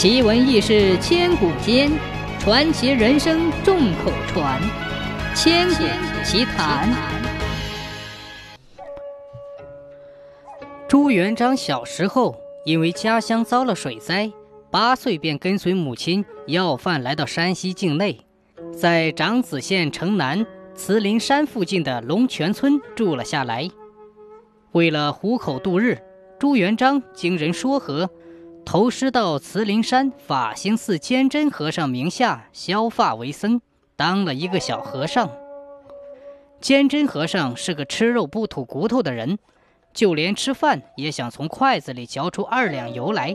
奇闻异事千古间，传奇人生众口传。千古奇谈。朱元璋小时候因为家乡遭了水灾，八岁便跟随母亲要饭来到山西境内，在长子县城南慈林山附近的龙泉村住了下来。为了糊口度日，朱元璋经人说和。投师到慈陵山法兴寺坚真和尚名下削发为僧，当了一个小和尚。坚真和尚是个吃肉不吐骨头的人，就连吃饭也想从筷子里嚼出二两油来。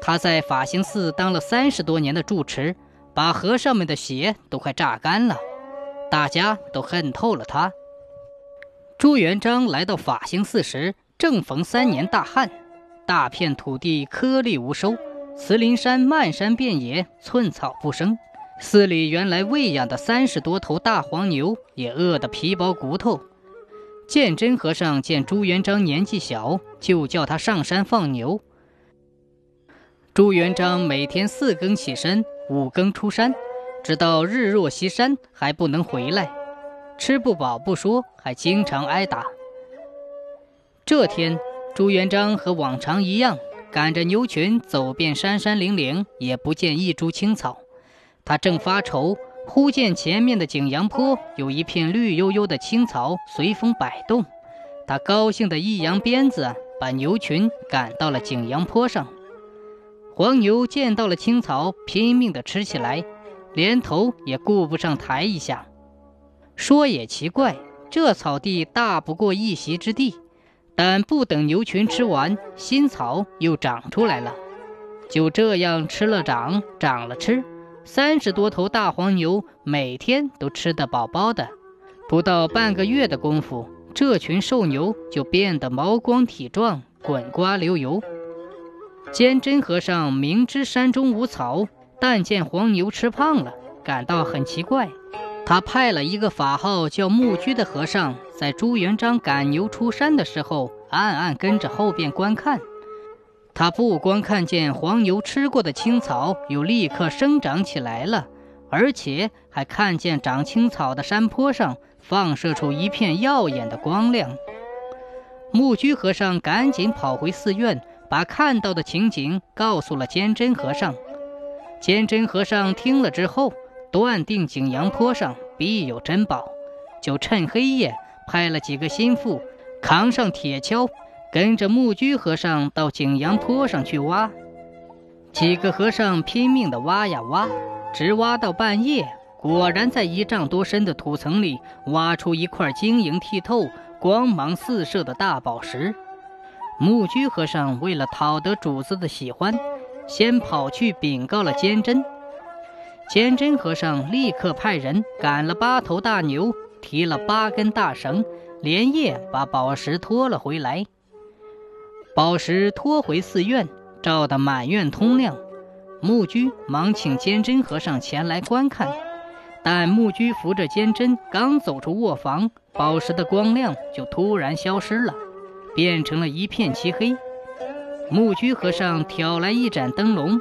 他在法兴寺当了三十多年的住持，把和尚们的血都快榨干了，大家都恨透了他。朱元璋来到法兴寺时，正逢三年大旱。大片土地颗粒无收，慈林山漫山遍野，寸草不生。寺里原来喂养的三十多头大黄牛也饿得皮包骨头。鉴真和尚见朱元璋年纪小，就叫他上山放牛。朱元璋每天四更起身，五更出山，直到日落西山还不能回来，吃不饱不说，还经常挨打。这天。朱元璋和往常一样，赶着牛群走遍山山岭岭，也不见一株青草。他正发愁，忽见前面的景阳坡有一片绿油油的青草随风摆动。他高兴的一扬鞭子，把牛群赶到了景阳坡上。黄牛见到了青草，拼命地吃起来，连头也顾不上抬一下。说也奇怪，这草地大不过一席之地。但不等牛群吃完，新草又长出来了。就这样吃了长，长了吃，三十多头大黄牛每天都吃得饱饱的。不到半个月的功夫，这群瘦牛就变得毛光体壮，滚瓜流油。坚真和尚明知山中无草，但见黄牛吃胖了，感到很奇怪。他派了一个法号叫木居的和尚，在朱元璋赶牛出山的时候，暗暗跟着后边观看。他不光看见黄牛吃过的青草又立刻生长起来了，而且还看见长青草的山坡上放射出一片耀眼的光亮。木居和尚赶紧跑回寺院，把看到的情景告诉了坚真和尚。坚真和尚听了之后。断定景阳坡上必有珍宝，就趁黑夜派了几个心腹，扛上铁锹，跟着木居和尚到景阳坡上去挖。几个和尚拼命地挖呀挖，直挖到半夜，果然在一丈多深的土层里挖出一块晶莹剔透、光芒四射的大宝石。木居和尚为了讨得主子的喜欢，先跑去禀告了坚真。坚真和尚立刻派人赶了八头大牛，提了八根大绳，连夜把宝石拖了回来。宝石拖回寺院，照得满院通亮。木居忙请坚真和尚前来观看，但木居扶着坚真刚走出卧房，宝石的光亮就突然消失了，变成了一片漆黑。木居和尚挑来一盏灯笼，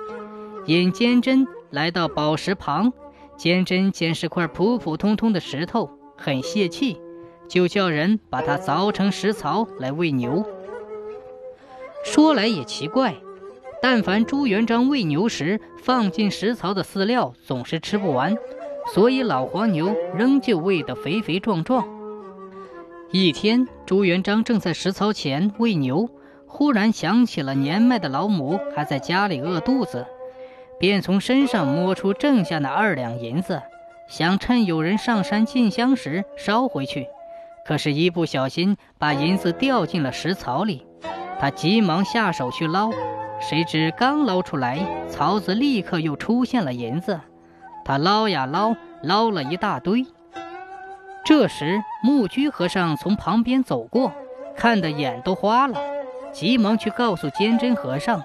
引坚真。来到宝石旁，坚真见是块普普通通的石头，很泄气，就叫人把它凿成石槽来喂牛。说来也奇怪，但凡朱元璋喂牛时放进石槽的饲料总是吃不完，所以老黄牛仍旧喂得肥肥壮壮。一天，朱元璋正在石槽前喂牛，忽然想起了年迈的老母还在家里饿肚子。便从身上摸出剩下那二两银子，想趁有人上山进香时烧回去。可是，一不小心把银子掉进了石槽里。他急忙下手去捞，谁知刚捞出来，槽子立刻又出现了银子。他捞呀捞，捞了一大堆。这时，木居和尚从旁边走过，看得眼都花了，急忙去告诉坚真和尚。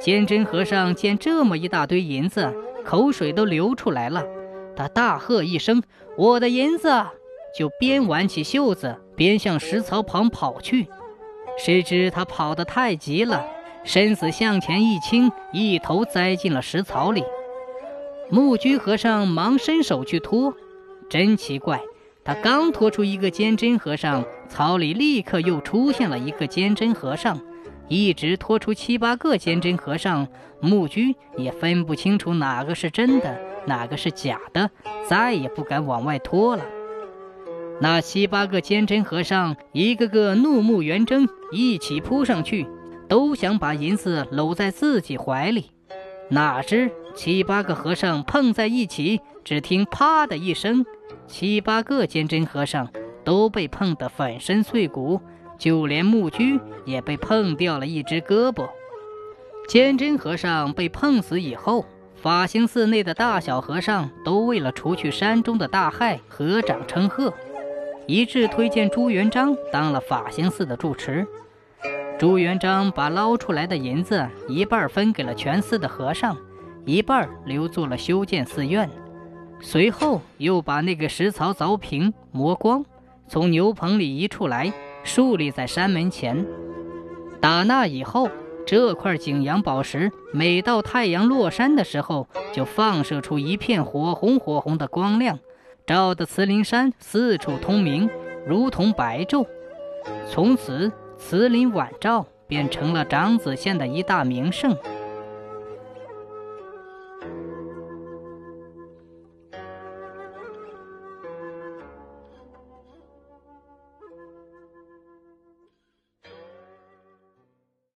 坚真和尚见这么一大堆银子，口水都流出来了。他大喝一声：“我的银子！”就边挽起袖子，边向石槽旁跑去。谁知他跑得太急了，身子向前一倾，一头栽进了石槽里。木居和尚忙伸手去拖，真奇怪，他刚拖出一个坚贞和尚，槽里立刻又出现了一个坚贞和尚，一直拖出七八个坚贞和尚，木居也分不清楚哪个是真的，哪个是假的，再也不敢往外拖了。那七八个坚贞和尚一个个怒目圆睁，一起扑上去，都想把银子搂在自己怀里。哪知七八个和尚碰在一起，只听“啪”的一声，七八个坚贞和尚都被碰得粉身碎骨，就连木居也被碰掉了一只胳膊。坚贞和尚被碰死以后，法兴寺内的大小和尚都为了除去山中的大害，合掌称贺，一致推荐朱元璋当了法兴寺的住持。朱元璋把捞出来的银子一半分给了全寺的和尚，一半留作了修建寺院。随后又把那个石槽凿平、磨光，从牛棚里移出来，竖立在山门前。打那以后，这块景阳宝石每到太阳落山的时候，就放射出一片火红火红的光亮，照得慈林山四处通明，如同白昼。从此。慈林晚照便成了长子县的一大名胜。